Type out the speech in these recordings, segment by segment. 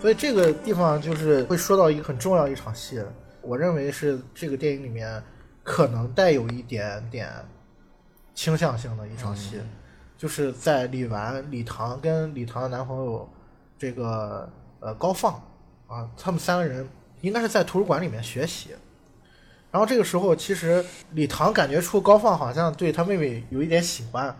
所以这个地方就是会说到一个很重要一场戏，我认为是这个电影里面可能带有一点点倾向性的一场戏，就是在李纨、李唐跟李唐的男朋友这个呃高放啊，他们三个人应该是在图书馆里面学习。然后这个时候，其实李唐感觉出高放好像对他妹妹有一点喜欢，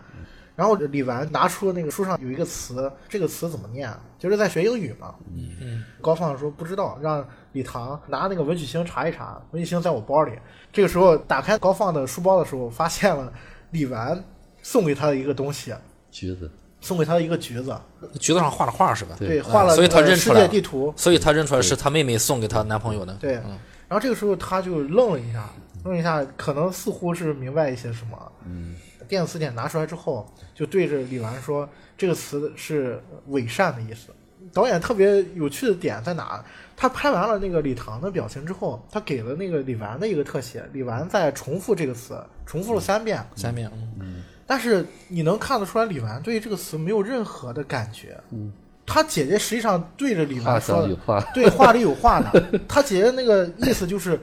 然后李纨拿出那个书上有一个词，这个词怎么念？就是在学英语嘛。嗯，高放说不知道，让李唐拿那个文曲星查一查。文曲星在我包里。这个时候打开高放的书包的时候，发现了李纨送给他的一个东西，橘子，送给他的一个橘子，橘子上画了画是吧？对，画了所以他认出来了界地图。所以他认出来是他妹妹送给他男朋友的。对，然后这个时候他就愣了一下，愣了一下，可能似乎是明白一些什么。嗯，电子词典拿出来之后，就对着李纨说：“这个词是伪善的意思。”导演特别有趣的点在哪？他拍完了那个李唐的表情之后，他给了那个李纨的一个特写，李纨在重复这个词，重复了三遍。三遍，嗯但是你能看得出来，李纨对这个词没有任何的感觉。嗯，他姐姐实际上对着李纨说的话，对，话里有话的。他姐姐那个意思就是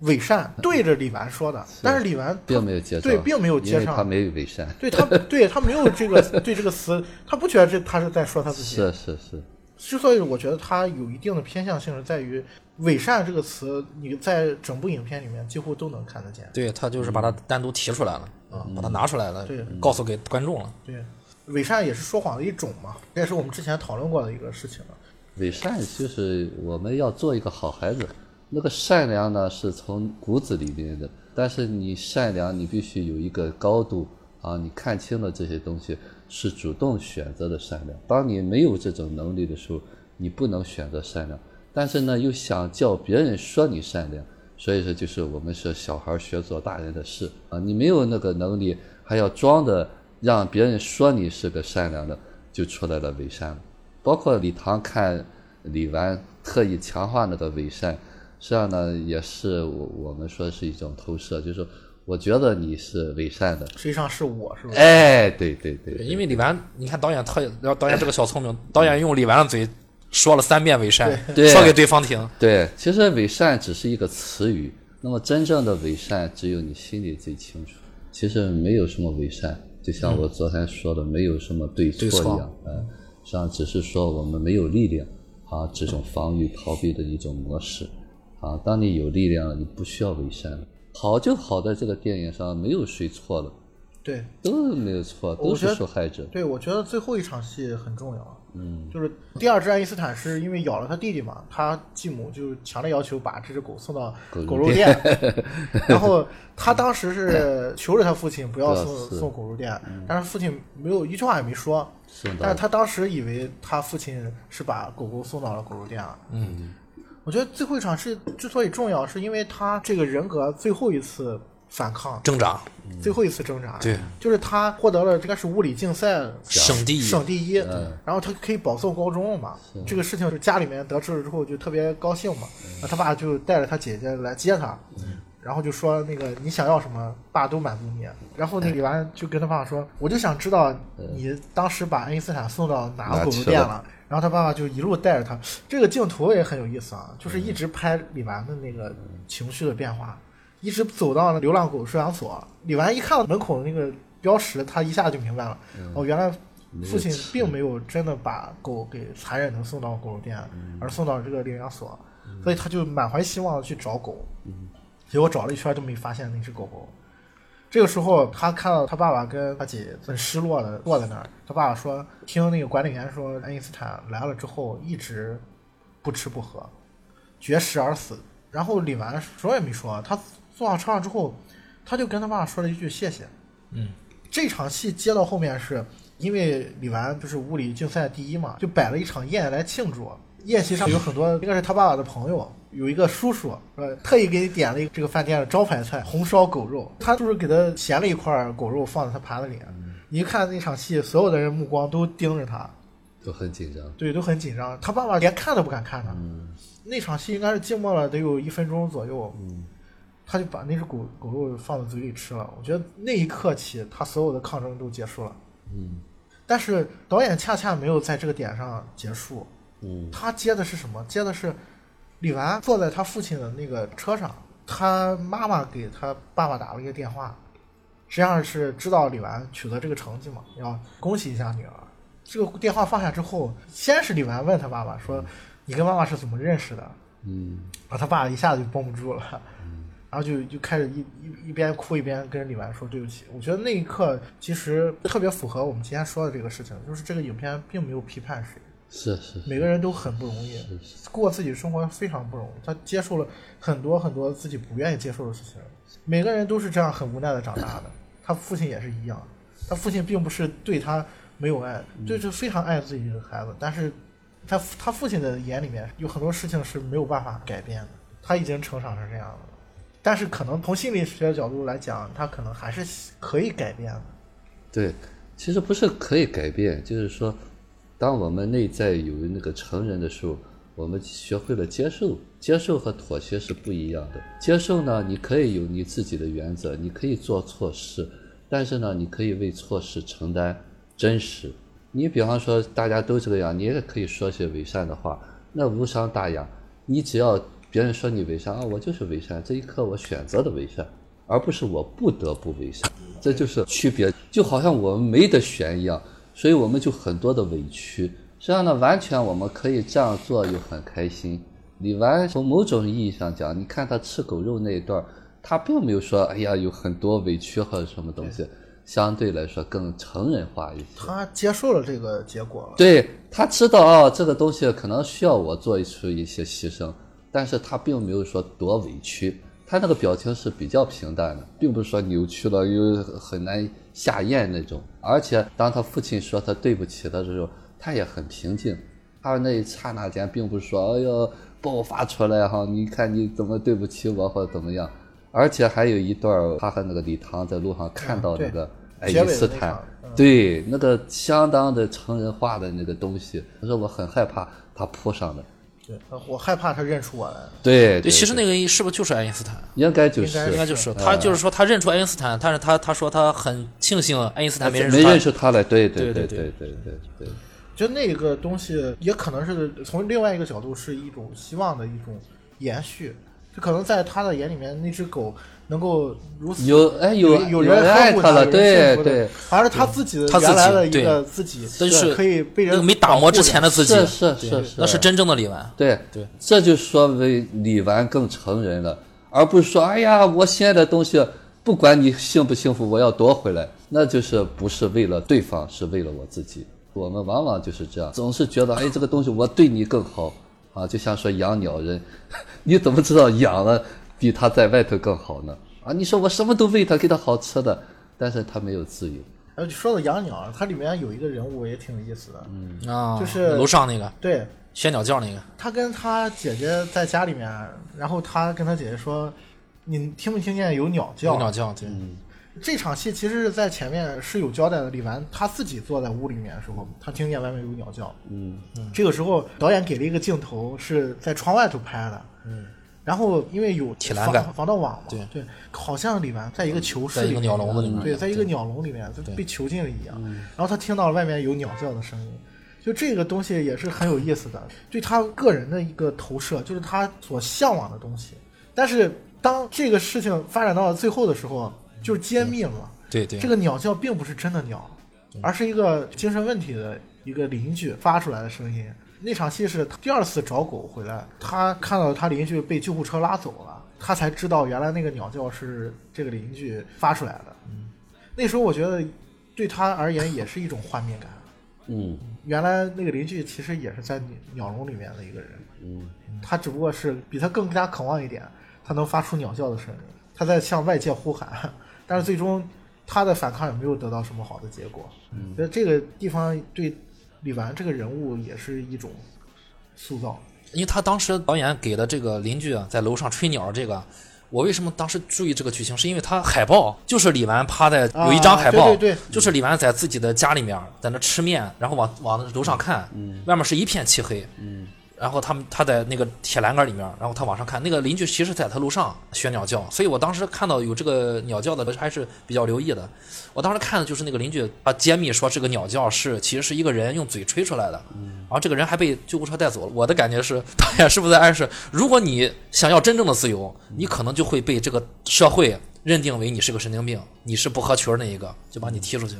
伪善，对着李纨说的，但是李纨并没有接上，对并没有接上他没有伪善。对他 对他没有这个对这个词，他不觉得这他是在说他自己。是是是，之所以我觉得他有一定的偏向性，是在于伪善这个词，你在整部影片里面几乎都能看得见。对他就是把它单独提出来了，啊，把它拿出来了，对告诉给观众了。对，伪善也是说谎的一种嘛，这也是我们之前讨论过的一个事情了。伪善就是我们要做一个好孩子。那个善良呢，是从骨子里面的，但是你善良，你必须有一个高度啊，你看清了这些东西，是主动选择的善良。当你没有这种能力的时候，你不能选择善良，但是呢，又想叫别人说你善良，所以说就是我们说小孩学做大人的事啊，你没有那个能力，还要装的让别人说你是个善良的，就出来了伪善。包括李唐看李纨特意强化那个伪善，实际上呢，也是我我们说是一种投射，就是说我觉得你是伪善的，实际上是我是吧？哎，对对对对对，因为李纨，你看导演特，然后导演 这个小聪明，导演用李纨的嘴说了三遍伪善，对说给对方听。对，其实伪善只是一个词语，那么真正的伪善只有你心里最清楚。其实没有什么伪善，就像我昨天说的，没有什么对错一样，嗯，实际上只是说我们没有力量啊，这种防御逃避的一种模式啊。当你有力量了，你不需要伪善了。好就好在这个电影上没有谁错了，对都没有错，都是受害者。对，我觉得最后一场戏很重要。嗯，就是第二只爱因斯坦是因为咬了他弟弟嘛，他继母就强烈要求把这只狗送到狗肉店，然后他当时是求着他父亲不要送 送狗肉店，但是父亲没有一句话也没说，但是他当时以为他父亲是把狗狗送到了狗肉店了。嗯，我觉得最后一场是之所以重要，是因为他这个人格最后一次反抗，挣扎，最后一次挣扎，对，就是他获得了应该是物理竞赛省第一，省第一，然后他可以保送高中了嘛。这个事情是家里面得知了之后就特别高兴嘛，那他爸就带着他姐姐来接他，然后就说那个你想要什么，爸都满足你。然后那李纨就跟他爸爸说，我就想知道你当时把爱因斯坦送到哪个狗肉店了。然后他爸爸就一路带着他，这个镜头也很有意思啊，就是一直拍李纨的那个情绪的变化，一直走到那流浪狗收养所。李纨一看到门口的那个标识，他一下就明白了，哦，原来父亲并没有真的把狗给残忍的送到狗肉店，而送到这个领养所，所以他就满怀希望的去找狗，结果找了一圈都没发现那只狗狗。这个时候，他看到他爸爸跟他姐很失落的坐在那儿。他爸爸说，听那个管理员说，爱因斯坦来了之后一直不吃不喝，绝食而死。然后李纨什么也没说，他坐上车上之后，他就跟他爸爸说了一句谢谢。嗯，这场戏接到后面是因为李纨不是物理竞赛第一嘛，就摆了一场宴来庆祝。宴席上有很多 应该是他爸爸的朋友，有一个叔叔，呃，特意给你点了一个这个饭店的招牌菜红烧狗肉，他就是给他衔了一块狗肉放在他盘子里。你一看那场戏，所有的人目光都盯着他，都很紧张。对，都很紧张。他爸爸连看都不敢看他。那场戏应该是静默了得有一分钟左右，他就把那只狗狗肉放在嘴里吃了。我觉得那一刻起，他所有的抗争都结束了。嗯但是导演恰恰没有在这个点上结束，嗯他接的是什么？接的是李纨坐在他父亲的那个车上，他妈妈给他爸爸打了一个电话，实际上是知道李纨取得这个成绩嘛，要恭喜一下女儿。这个电话放下之后，先是李纨问他爸爸说：“你跟妈妈是怎么认识的？”嗯然后他爸一下子就绷不住了，然后就就开始一一一边哭一边跟李纨说对不起。我觉得那一刻其实特别符合我们今天说的这个事情，就是这个影片并没有批判谁，是是每个人都很不容易，过自己生活非常不容易。他接受了很多很多自己不愿意接受的事情，每个人都是这样很无奈的长大的。他父亲也是一样，他父亲并不是对他没有爱，对是非常爱自己的孩子，但是他他父亲的眼里面有很多事情是没有办法改变的，他已经成长成这样了。但是可能从心理学角度来讲，他可能还是可以改变的。对，其实不是可以改变，就是说，当我们内在有那个成人的时候，我们学会了接受，接受和妥协是不一样的。接受呢，你可以有你自己的原则，你可以做错事，但是呢，你可以为错事承担真实。你比方说，大家都这个样，你也可以说些伪善的话，那无伤大雅。你只要别人说你伪善啊，我就是伪善，这一刻我选择的伪善，而不是我不得不伪善，这就是区别。就好像我们没得选一样，所以我们就很多的委屈。实际上呢，完全我们可以这样做又很开心。李纨从某种意义上讲，你看他吃狗肉那一段，他并没有说哎呀有很多委屈或者什么东西，相对来说更成人化一些。他接受了这个结果了。对他知道啊、这个东西可能需要我做出一些牺牲，但是他并没有说多委屈，他那个表情是比较平淡的，并不是说扭曲了又很难下咽那种。而且当他父亲说他对不起的时候，他也很平静，他那一刹那间并不是说哎呦爆发出来哈，你看你怎么对不起我或者怎么样，而且还有一段他和那个李唐在路上看到那个爱因斯坦。嗯对，那个相当的成人化的那个东西，他说我很害怕他扑上的。对，我害怕他认出我来。对对，其实那个是不是就是爱因斯坦？应该就是，应该应该就是。他就是说他认出爱因斯坦，但是他他说他很庆幸爱因斯坦没没认出他来。对对对对对对对。就那个东西也可能是从另外一个角度是一种希望的一种延续，就可能在他的眼里面那只狗。能够如此有哎有有人爱他了，对对，而是他自己的原来的一个自己，但是可以被人没打磨之前的自己，是是是是。那是真正的李纨。对。对，这就说为李纨更成人了，而不是说哎呀，我心爱的东西不管你幸不幸福，我要夺回来，那就是不是为了对方，是为了我自己。我们往往就是这样，总是觉得哎，这个东西我对你更好啊，就像说养鸟人，你怎么知道养了比他在外头更好呢？啊，你说我什么都喂他，给他好吃的，但是他没有自由。然后说到养鸟，它里面有一个人物也挺有意思的，嗯啊，就是楼上那个对学鸟叫那个，他跟他姐姐在家里面，然后他跟他姐姐说：“你听没听见有鸟叫？”有鸟叫，对，这场戏其实是在前面是有交代的，李纨他自己坐在屋里面的时候，他听见外面有鸟叫。嗯这个时候导演给了一个镜头是在窗外头拍的。嗯。然后因为有防铁栏杆。防盗网嘛，对。对，好像李纨在一个囚室里一个鸟笼子里面对，在一个鸟笼里面就被囚禁了一样。然后他听到外面有鸟叫的声音，就这个东西也是很有意思的，对他个人的一个投射，就是他所向往的东西。但是当这个事情发展到了最后的时候，就是揭秘了。嘛。对对，这个鸟叫并不是真的鸟，而是一个精神问题的一个邻居发出来的声音。那场戏是第二次找狗回来，他看到他邻居被救护车拉走了，他才知道原来那个鸟叫是这个邻居发出来的。那时候我觉得对他而言也是一种画面感。嗯原来那个邻居其实也是在鸟笼里面的一个人，嗯他只不过是比他更加渴望一点，他能发出鸟叫的声音，他在向外界呼喊，但是最终他的反抗也没有得到什么好的结果。嗯，觉得这个地方对李纨这个人物也是一种塑造。因为他当时导演给的这个邻居啊，在楼上吹鸟这个，我为什么当时注意这个剧情？是因为他海报就是李纨趴在有一张海报，啊对对对就是李纨在自己的家里面在那吃面，然后往往楼上看，外面是一片漆黑。然后他们他在那个铁栏杆里面，然后他往上看，那个邻居其实在他楼上学鸟叫，所以我当时看到有这个鸟叫的还是比较留意的。我当时看的就是那个邻居啊揭秘说这个鸟叫是其实是一个人用嘴吹出来的，然后这个人还被救护车带走了。我的感觉是导演是不是在暗示，如果你想要真正的自由，你可能就会被这个社会认定为你是个神经病，你是不合群儿那一个，就把你踢出去。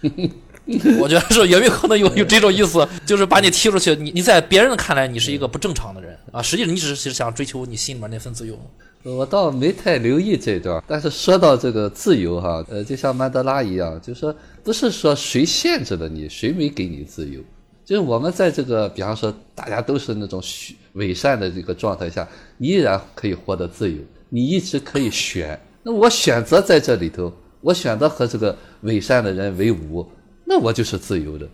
我觉得是也有可能有有这种意思，就是把你踢出去。你你在别人看来你是一个不正常的人啊，实际上你只是想追求你心里面那份自由。我倒没太留意这段，但是说到这个自由哈，呃，就像曼德拉一样，就是说不是说谁限制了你，谁没给你自由，就是我们在这个比方说大家都是那种虚伪善的这个状态下，你依然可以获得自由，你一直可以选。那我选择在这里头，我选择和这个伪善的人为伍，那我就是自由的。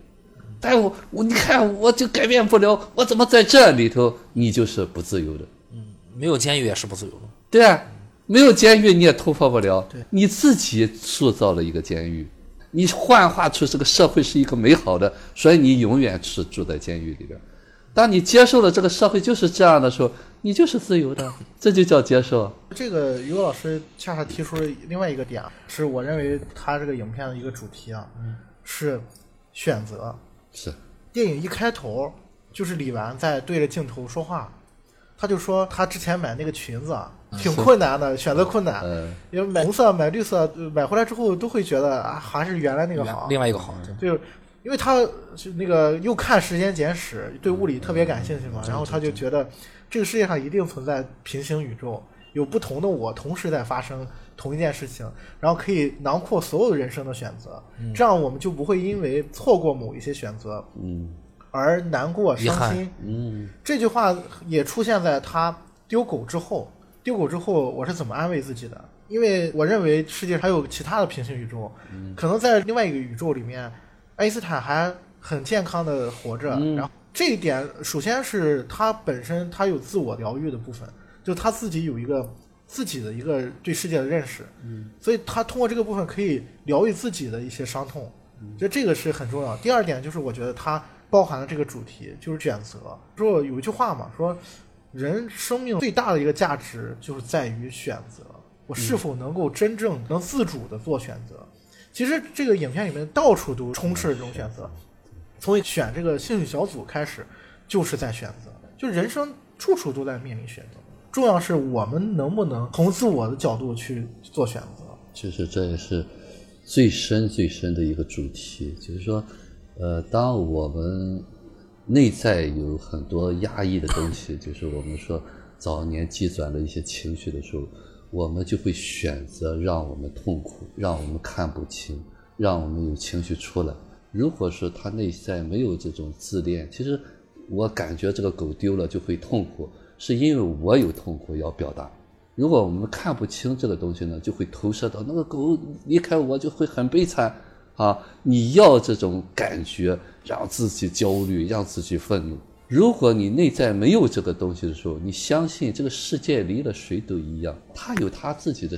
但我我你看我就改变不了，我怎么在这里头你就是不自由的？嗯没有监狱也是不自由的。对啊，没有监狱你也突破不了，对你自己塑造了一个监狱，你幻化出这个社会是一个美好的，所以你永远是住在监狱里边。当你接受了这个社会就是这样的时候，你就是自由的，这就叫接受。这个于老师恰恰提出了另外一个点，是我认为他这个影片的一个主题啊，是选择。是电影一开头就是李纨在对着镜头说话，他就说他之前买那个裙子啊，挺困难的，选择困难，嗯因为买红色、买绿色，呃买回来之后都会觉得啊，还是原来那个好。另外一个好，就是因为他是那个又看《时间简史》，对物理特别感兴趣嘛，然后他就觉得这个世界上一定存在平行宇宙，有不同的我同时在发生同一件事情，然后可以囊括所有人生的选择，这样我们就不会因为错过某一些选择嗯而难过伤心。嗯这句话也出现在他丢狗之后。丢狗之后，我是怎么安慰自己的？因为我认为世界上还有其他的平行宇宙，可能在另外一个宇宙里面，爱因斯坦还很健康的活着。然后这一点，首先是他本身他有自我疗愈的部分，就他自己有一个自己的一个对世界的认识，所以他通过这个部分可以疗愈自己的一些伤痛，觉得这个是很重要。第二点就是我觉得它包含了这个主题，就是选择。说有一句话嘛，说人生命最大的一个价值就是在于选择，我是否能够真正能自主的做选择。其实这个影片里面到处都充斥着这种选择，从选这个兴趣小组开始，就是在选择，就人生处处都在面临选择。重要是我们能不能从自我的角度去做选择。其实这也是最深最深的一个主题，就是说，呃，当我们内在有很多压抑的东西，就是我们说早年积攒的一些情绪的时候，我们就会选择让我们痛苦，让我们看不清，让我们有情绪出来。如果说他内在没有这种自恋，其实我感觉这个狗丢了就会痛苦，是因为我有痛苦要表达。如果我们看不清这个东西呢，就会投射到那个狗离开我就会很悲惨啊！你要这种感觉，让自己焦虑，让自己愤怒。如果你内在没有这个东西的时候，你相信这个世界离了谁都一样，他有他自己的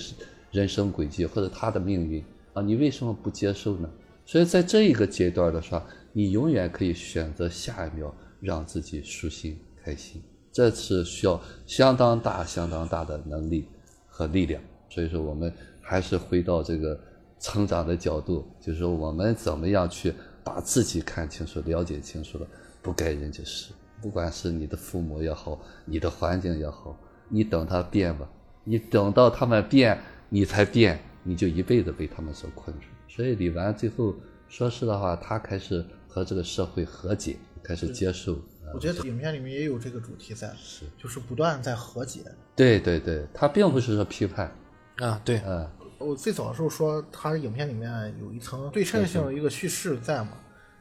人生轨迹或者他的命运啊，你为什么不接受呢？所以在这一个阶段的时候，你永远可以选择下一秒让自己舒心开心。这是需要相当大、相当大的能力和力量。所以说，我们还是回到这个成长的角度，就是说我们怎么样去把自己看清楚、了解清楚了，不该人家事。不管是你的父母也好，你的环境也好，你等他变吧，你等到他们变，你才变，你就一辈子被他们所困住。所以李纨最后说实的话，他开始和这个社会和解，开始接受。我觉得影片里面也有这个主题在，是就是不断在和解。对对对，他并不是说批判，啊，对，嗯，我最早的时候说，它影片里面有一层对称性的一个叙事在嘛。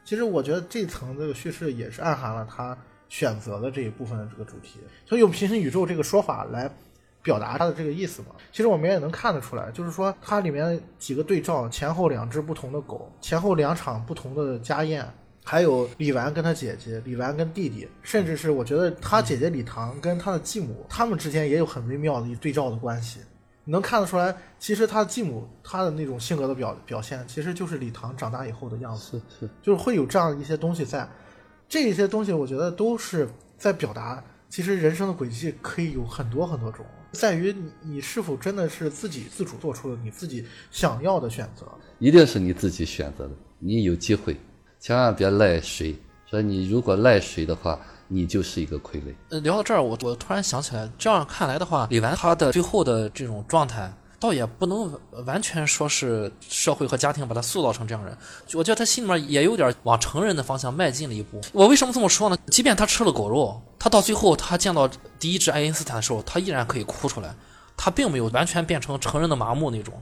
其实我觉得这层这个叙事也是暗含了他选择的这一部分的这个主题，所以用平行宇宙这个说法来表达他的这个意思嘛。其实我们也能看得出来，就是说它里面几个对照，前后两只不同的狗，前后两场不同的家宴。还有李纨跟他姐姐，李纨跟弟弟，甚至是我觉得他姐姐李唐跟他的继母，他们之间也有很微妙的一对照的关系。你能看得出来，其实他继母他的那种性格的表表现，其实就是李唐长大以后的样子，是是，就是会有这样一些东西在。这些东西我觉得都是在表达，其实人生的轨迹可以有很多很多种，在于你你是否真的是自己自主做出了你自己想要的选择。一定是你自己选择的，你有机会，千万别赖谁。说你如果赖谁的话，你就是一个傀儡。呃，聊到这儿，我我突然想起来，这样看来的话，李纨他的最后的这种状态，倒也不能完全说是社会和家庭把他塑造成这样人。我觉得他心里面也有点往成人的方向迈进了一步。我为什么这么说呢？即便他吃了狗肉，他到最后他见到第一只爱因斯坦的时候，他依然可以哭出来，他并没有完全变成成人的麻木那种，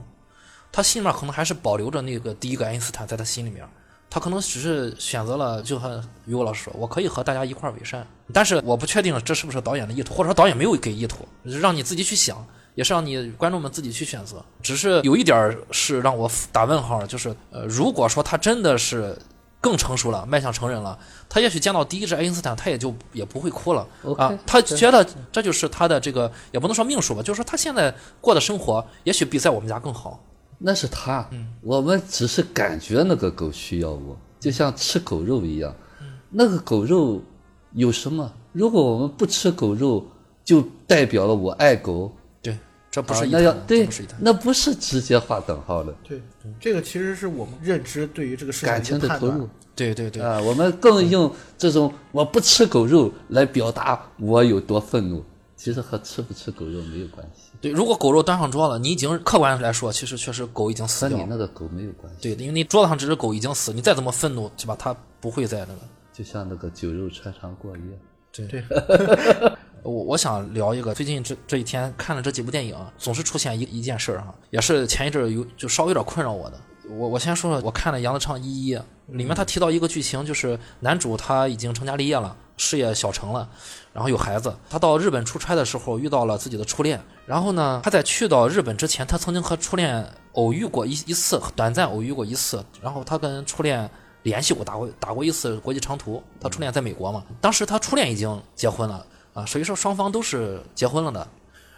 他心里面可能还是保留着那个第一个爱因斯坦在他心里面。他可能只是选择了，就和于果老师说，我可以和大家一块儿伪善，但是我不确定这是不是导演的意图，或者说导演没有给意图，让你自己去想，也是让你观众们自己去选择。只是有一点是让我打问号，就是呃，如果说他真的是更成熟了，迈向成人了，他也许见到第一只爱因斯坦，他也就也不会哭了啊。他觉得这就是他的这个，也不能说命数吧，就是说他现在过的生活，也许比在我们家更好。那是他，我们只是感觉那个狗需要我，就像吃狗肉一样。那个狗肉有什么？如果我们不吃狗肉，就代表了我爱狗。对，这不是那要对，那不是直接画等号的。对，这个其实是我们认知对于这个事感情的投入。对对对啊，我们更用这种我不吃狗肉来表达我有多愤怒。其实和吃不吃狗肉没有关系。对，如果狗肉端上桌了，你已经客观来说，其实确实狗已经死掉。和你那个狗没有关系。对，因为你桌子上这只狗已经死，你再怎么愤怒，对吧？它不会再那个。就像那个酒肉穿肠过一样。对对。我我想聊一个，最近这这一天看了这几部电影，总是出现一一件事儿哈，也是前一阵有就稍微有点困扰我的。我我先说说，我看了杨德昌一一里面他提到一个剧情，就是男主他已经成家立业了。事业小成了，然后有孩子。他到日本出差的时候遇到了自己的初恋。然后呢，他在去到日本之前，他曾经和初恋偶遇过一一次，短暂偶遇过一次。然后他跟初恋联系过，打过打过一次国际长途。他初恋在美国嘛，当时他初恋已经结婚了啊，所以说双方都是结婚了的。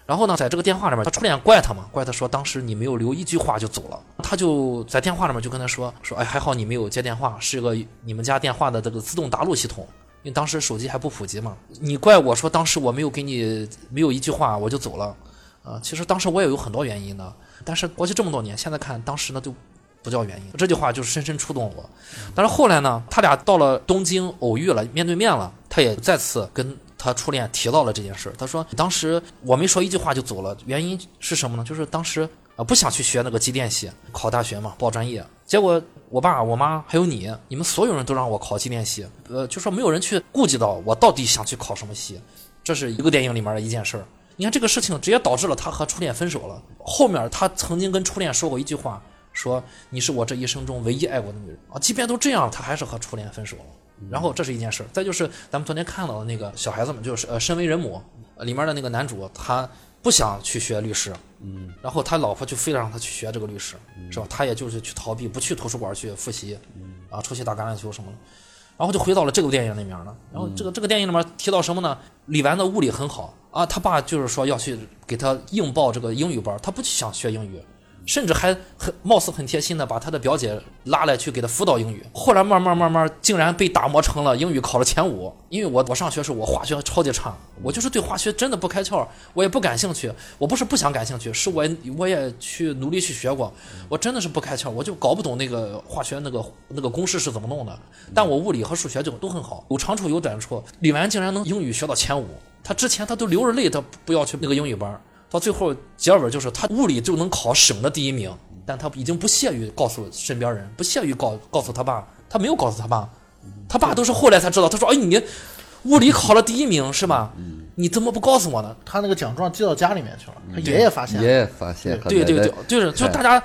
然后呢，在这个电话里面，他初恋怪他嘛，怪他说当时你没有留一句话就走了。他就在电话里面就跟他说说，哎，还好你没有接电话，是个你们家电话的这个自动答录系统。因为当时手机还不普及嘛，你怪我说当时我没有给你没有一句话我就走了，啊，其实当时我也有很多原因的，但是过去这么多年，现在看当时那就不叫原因，这句话就是深深触动我。但是后来呢，他俩到了东京偶遇了，面对面了，他也再次跟他初恋提到了这件事。他说当时我没说一句话就走了，原因是什么呢？就是当时啊不想去学那个机电系，考大学嘛，报专业，结果。我爸、我妈还有你，你们所有人都让我考机电系，呃，就说没有人去顾及到我到底想去考什么系，这是一个电影里面的一件事儿。你看这个事情直接导致了他和初恋分手了。后面他曾经跟初恋说过一句话，说你是我这一生中唯一爱过的女人啊。即便都这样，他还是和初恋分手了。然后这是一件事儿，再就是咱们昨天看到的那个小孩子们，就是呃，身为人母里面的那个男主，他不想去学律师。嗯，然后他老婆就非得让他去学这个律师，是吧？他也就是去逃避，不去图书馆去复习，啊，出去打橄榄球什么的，然后就回到了这个电影里面了。然后这个这个电影里面提到什么呢？李纨的物理很好啊，他爸就是说要去给他硬报这个英语班，他不去想学英语。甚至还很貌似很贴心的把他的表姐拉来去给他辅导英语，后来慢慢慢慢竟然被打磨成了英语考了前五。因为我我上学时候我化学超级差，我就是对化学真的不开窍，我也不感兴趣。我不是不想感兴趣，是我我也去努力去学过，我真的是不开窍，我就搞不懂那个化学那个那个公式是怎么弄的。但我物理和数学就都很好，有长处有短处。李纨竟然能英语学到前五，他之前他都流着泪，他不要去那个英语班。到最后结尾就是他物理就能考省的第一名，但他已经不屑于告诉身边人，不屑于告告诉他爸，他没有告诉他爸，他爸都是后来才知道。他说：“哎，你物理考了第一名是吧？你怎么不告诉我呢？”他那个奖状寄到家里面去了，他爷爷发现，爷爷发现，对对对，就是就大家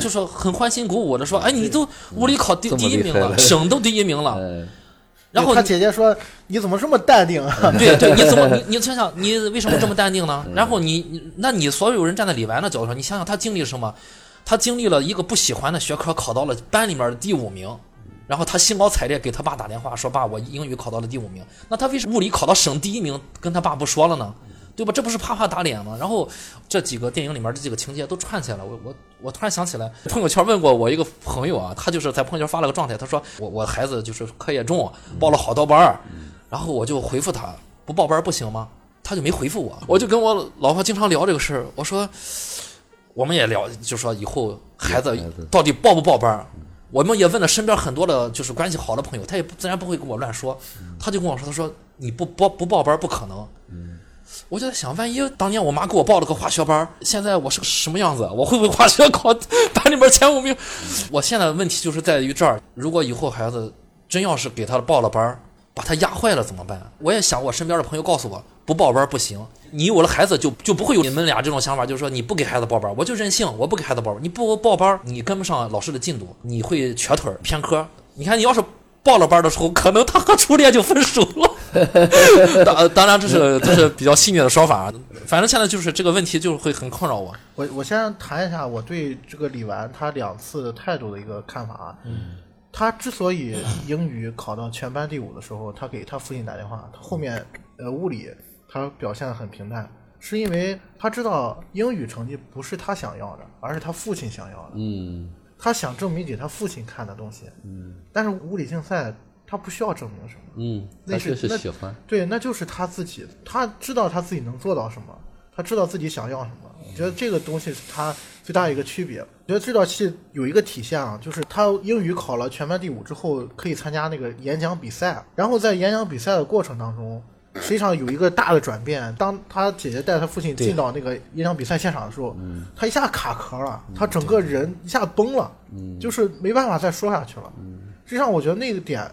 就是很欢欣鼓舞的说：“哎，你都物理考第第一名了，省都第一名了。” 然后他姐姐说：“你怎么这么淡定啊？” 对对，你怎么 你你想想，你为什么这么淡定呢？然后你那你所有人站在李白的角度上，你想想他经历了什么？他经历了一个不喜欢的学科，考到了班里面的第五名，然后他兴高采烈给他爸打电话说：“爸，我英语考到了第五名。”那他为什么物理考到省第一名，跟他爸不说了呢？对吧？这不是啪啪打脸吗？然后这几个电影里面这几个情节都串起来了。我我我突然想起来，朋友圈问过我一个朋友啊，他就是在朋友圈发了个状态，他说我我孩子就是课业重，报了好多班儿，然后我就回复他，不报班不行吗？他就没回复我，我就跟我老婆经常聊这个事儿。我说，我们也聊，就说以后孩子到底报不报班儿。我们也问了身边很多的，就是关系好的朋友，他也不自然不会跟我乱说。他就跟我说，他说你不报不报班不可能。我就在想，万一当年我妈给我报了个化学班，现在我是个什么样子？我会不会化学考班里面前五名？我现在的问题就是在于这儿，如果以后孩子真要是给他报了班，把他压坏了怎么办？我也想，我身边的朋友告诉我，不报班不行。你有了孩子就就不会有你们俩这种想法，就是说你不给孩子报班，我就任性，我不给孩子报班。你不报班，你跟不上老师的进度，你会瘸腿偏科。你看，你要是报了班的时候，可能他和初恋就分手了。当当然，这是这是比较细腻的说法。反正现在就是这个问题，就会很困扰我。我我先谈一下我对这个李纨他两次态度的一个看法啊。嗯。他之所以英语考到全班第五的时候，他给他父亲打电话，他后面呃物理他表现的很平淡，是因为他知道英语成绩不是他想要的，而是他父亲想要的。嗯，他想证明给他父亲看的东西。嗯，但是物理竞赛他不需要证明什么。嗯，那是那喜欢。对，那就是他自己，他知道他自己能做到什么，他知道自己想要什么。我觉得这个东西是他最大一个区别。我觉得这道题有一个体现啊，就是他英语考了全班第五之后，可以参加那个演讲比赛。然后在演讲比赛的过程当中，实际上有一个大的转变。当他姐姐带他父亲进到那个演讲比赛现场的时候，他一下卡壳了，他整个人一下崩了，就是没办法再说下去了。实际上，我觉得那个点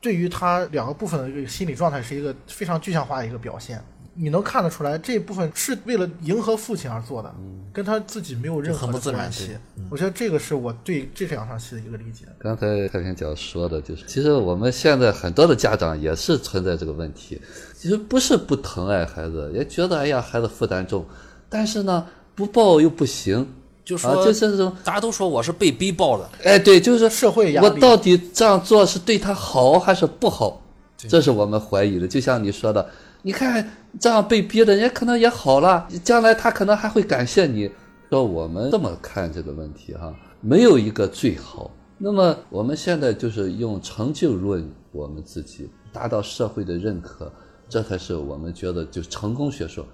对于他两个部分的这个心理状态是一个非常具象化的一个表现。你能看得出来，这部分是为了迎合父亲而做的，跟他自己没有任何的关系。我觉得这个是我对这两场戏的一个理解。刚才太平角说的就是，其实我们现在很多的家长也是存在这个问题，其实不是不疼爱孩子，也觉得哎呀孩子负担重，但是呢不抱又不行，就说就是这种大家都说我是被逼爆的，哎对，就是社会压力。我到底这样做是对他好还是不好？这是我们怀疑的。就像你说的。你看这样被逼的，人家可能也好了，将来他可能还会感谢你。说我们这么看这个问题哈，没有一个最好。那么我们现在就是用成就论我们自己，达到社会的认可，这才是我们觉得就成功学说。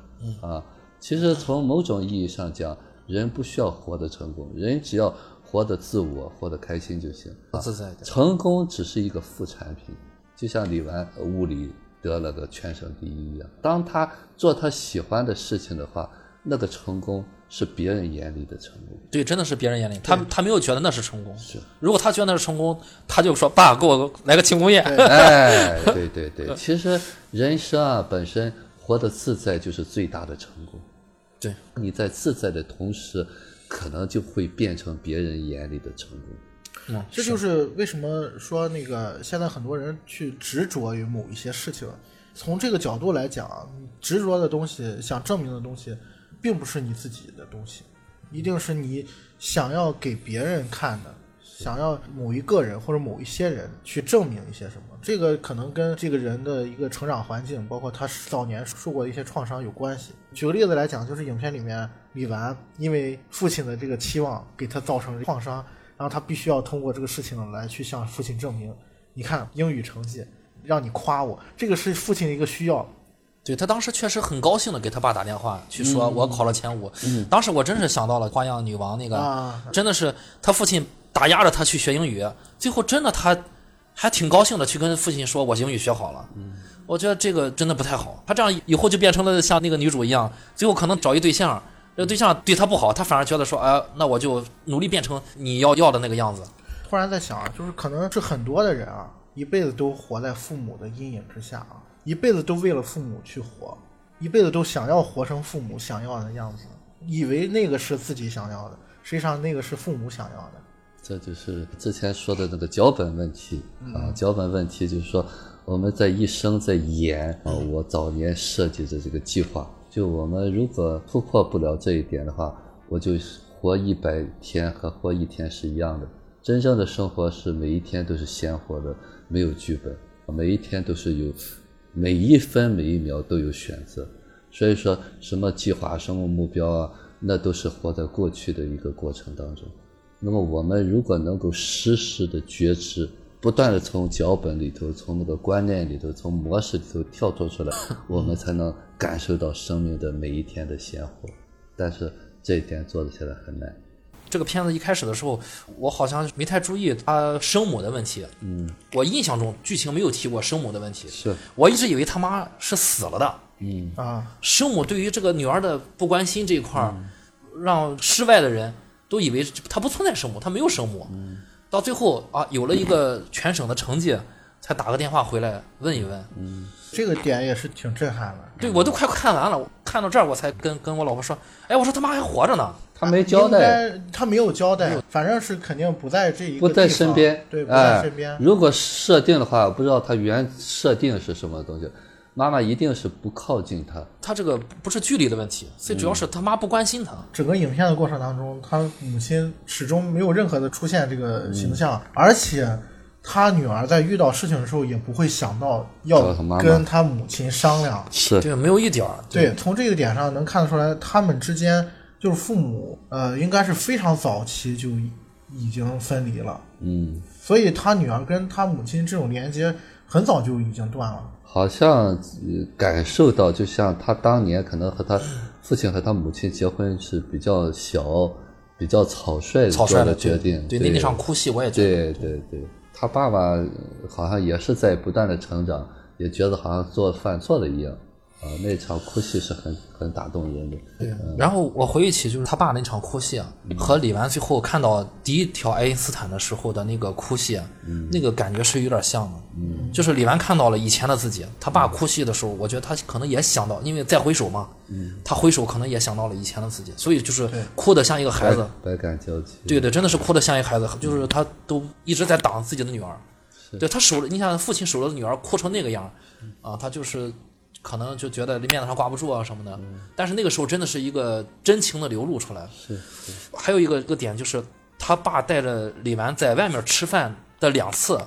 啊，其实从某种意义上讲，人不需要活得成功，人只要活得自我，活得开心就行。自在的。成功只是一个副产品，就像李纨物理。得了个全省第一一样。当他做他喜欢的事情的话，那个成功是别人眼里的成功。对，真的是别人眼里，他他没有觉得那是成功。是，如果他觉得那是成功，他就说：“爸，给我来个庆功宴。”哎，对对对，其实人生啊，本身活得自在就是最大的成功。对，你在自在的同时，可能就会变成别人眼里的成功。这就是为什么说那个现在很多人去执着于某一些事情。从这个角度来讲，执着的东西、想证明的东西，并不是你自己的东西，一定是你想要给别人看的，想要某一个人或者某一些人去证明一些什么。这个可能跟这个人的一个成长环境，包括他早年受过的一些创伤有关系。举个例子来讲，就是影片里面李纨因为父亲的这个期望给他造成创伤。然后他必须要通过这个事情来去向父亲证明，你看英语成绩，让你夸我，这个是父亲的一个需要。对他当时确实很高兴的给他爸打电话去说，我考了前五。当时我真是想到了花样女王那个，真的是他父亲打压着他去学英语，最后真的他还挺高兴的去跟父亲说，我英语学好了。我觉得这个真的不太好，他这样以后就变成了像那个女主一样，最后可能找一对象。这个对象对他不好，他反而觉得说，哎，那我就努力变成你要要的那个样子。突然在想，就是可能是很多的人啊，一辈子都活在父母的阴影之下啊，一辈子都为了父母去活，一辈子都想要活成父母想要的样子，以为那个是自己想要的，实际上那个是父母想要的。这就是之前说的那个脚本问题啊，脚本问题就是说我们在一生在演啊，我早年设计的这个计划。就我们如果突破不了这一点的话，我就活一百天和活一天是一样的。真正的生活是每一天都是鲜活的，没有剧本，每一天都是有，每一分每一秒都有选择。所以说什么计划、什么目标啊，那都是活在过去的一个过程当中。那么我们如果能够实时的觉知，不断的从脚本里头、从那个观念里头、从模式里头跳脱出来，我们才能感受到生命的每一天的鲜活。但是这一点做的现在很难。这个片子一开始的时候，我好像没太注意他生母的问题。嗯，我印象中剧情没有提过生母的问题。是，我一直以为他妈是死了的。嗯啊，生母对于这个女儿的不关心这一块儿，让室外的人都以为他不存在生母，他没有生母。到最后啊，有了一个全省的成绩，才打个电话回来问一问。嗯这个点也是挺震撼的。对我都快看完了，我看到这儿我才跟跟我老婆说，哎，我说他妈还活着呢。他没交代，他没有交代，反正是肯定不在这一个不在身边，对，不在哎身边。如果设定的话，我不知道他原设定是什么东西，妈妈一定是不靠近他。他这个不是距离的问题，最主要是他妈不关心他。整个影片的过程当中，他母亲始终没有任何的出现这个形嗯象，而且他女儿在遇到事情的时候也不会想到要跟他母亲商量。是对，没有一点儿。对，从这个点上能看得出来，他们之间就是父母，呃，应该是非常早期就已经分离了，嗯，所以他女儿跟他母亲这种连接很早就已经断了。好像呃感受到，就像他当年可能和他父亲和他母亲结婚是比较小、比较草率做草率的的决定。对对那场哭戏我也觉得。对对对，他爸爸呃好像也是在不断的成长，也觉得好像做犯错了一样。啊，那场哭戏是很很打动人的。对，然后我回忆起就是他爸那场哭戏啊，和李纨最后看到第一条爱因斯坦的时候的那个哭戏，啊那个感觉是有点像的。嗯，就是李纨看到了以前的自己，他爸哭戏的时候，我觉得他可能也想到，因为再回首嘛，嗯，他回首可能也想到了以前的自己，所以就是哭得像一个孩子。百感交集。对对，真的是哭得像一个孩子，就是他都一直在挡自己的女儿。对他守着，你想父亲守着女儿哭成那个样儿啊，他就是可能就觉得面子上挂不住啊什么的。但是那个时候真的是一个真情的流露出来。是是。还有一个一个点就是，他爸带着李纨在外面吃饭的两次，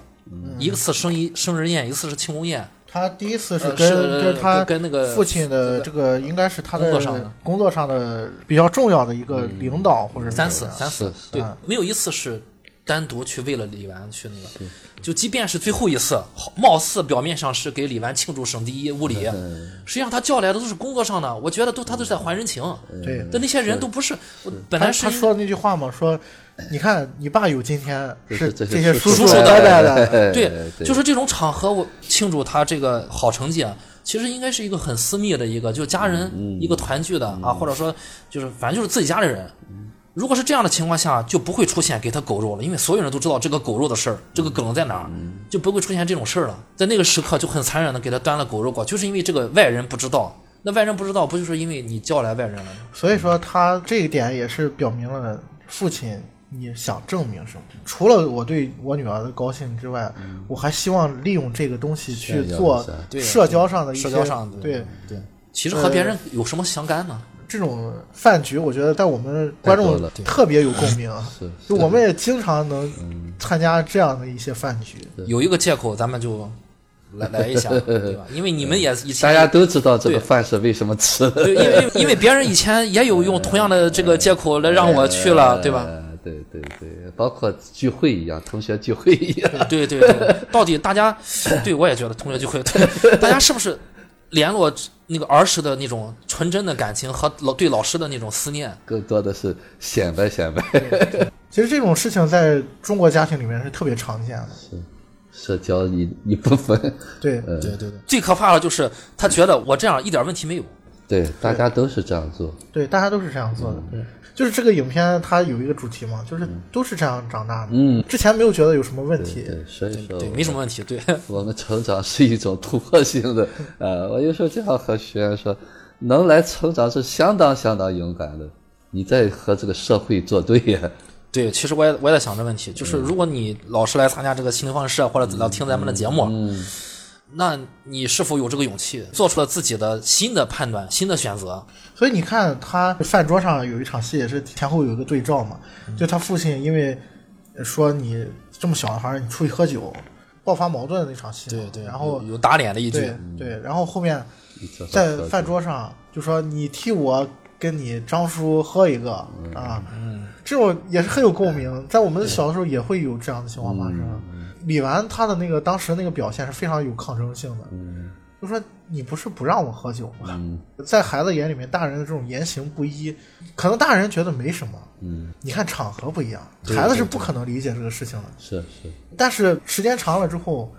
一次生一生日宴，一次是庆功宴。他第一次是呃跟、是跟他跟那个父亲的这个应该是他的工作上的。工作上的比较重要的一个领导、或者是三次三次，对啊，没有一次是单独去为了李纨去那个，就即便是最后一次，好貌似表面上是给李纨庆祝省第一物理，实际上他叫来的都是工作上的，我觉得都他都是在还人情，对。但那些人都不是，本来是他说的那句话嘛，说你看你爸有今天是这这些些叔叔伯伯的，对，对，就是这种场合，我庆祝他这个好成绩啊，其实应该是一个很私密的一个，就家人一个团聚的啊，或者说就是反正就是自己家里人。如果是这样的情况下，就不会出现给他狗肉了，因为所有人都知道这个狗肉的事儿，这个梗在哪儿，就不会出现这种事儿了。在那个时刻就很残忍的给他端了狗肉过，就是因为这个外人不知道，那外人不知道，不就是因为你叫来外人了吗？所以说他这一点也是表明了父亲你想证明什么。除了我对我女儿的高兴之外，我还希望利用这个东西去做社交上的一些社交上的对对，其实和别人有什么相干呢？这种饭局，我觉得在我们观众特别有共鸣。是就我们也经常能参加这样的一些饭局。有一个借口，咱们就来来一下，对吧？因为你们也以前大家都知道这个饭是为什么吃的。对，因为因为别人以前也有用同样的这个借口来让我去了，对吧？呃对对对，包括聚会一样，同学聚会一样。对对对，到底大家，对我也觉得同学聚会，对大家是不是联络那个儿时的那种纯真的感情和老对老师的那种思念？更多的是显摆显摆，其实这种事情在中国家庭里面是特别常见的。是社交一一部分。对，呃对对对，最可怕的就是他觉得我这样一点问题没有。对，大家都是这样做。对，大家都是这样做的。对，就是这个影片它有一个主题嘛，就是都是这样长大的。嗯，之前没有觉得有什么问题。对，所以说对，没什么问题。对，我们成长是一种突破性的。呃，我有时候经常和学员说，能来成长是相当相当勇敢的。你在和这个社会作对呀、对，其实我也我也在想这问题，就是如果你老是来参加这个心灵方社或者老听咱们的节目，那你是否有这个勇气，做出了自己的新的判断、新的选择？所以你看，他饭桌上有一场戏也是前后有一个对照嘛，就他父亲因为说你这么小的孩儿，你出去喝酒，爆发矛盾的那场戏。对对，然后有有打脸的一句对，对，然后后面在饭桌上就说你替我跟你张叔喝一个啊，这种也是很有共鸣，在我们小的时候也会有这样的情况发生。李纨她的那个当时那个表现是非常有抗争性的，嗯就说你不是不让我喝酒吗？嗯在孩子眼里面，大人的这种言行不一，可能大人觉得没什么。嗯，你看场合不一样，孩子是不可能理解这个事情的。是是，但是时间长了之后，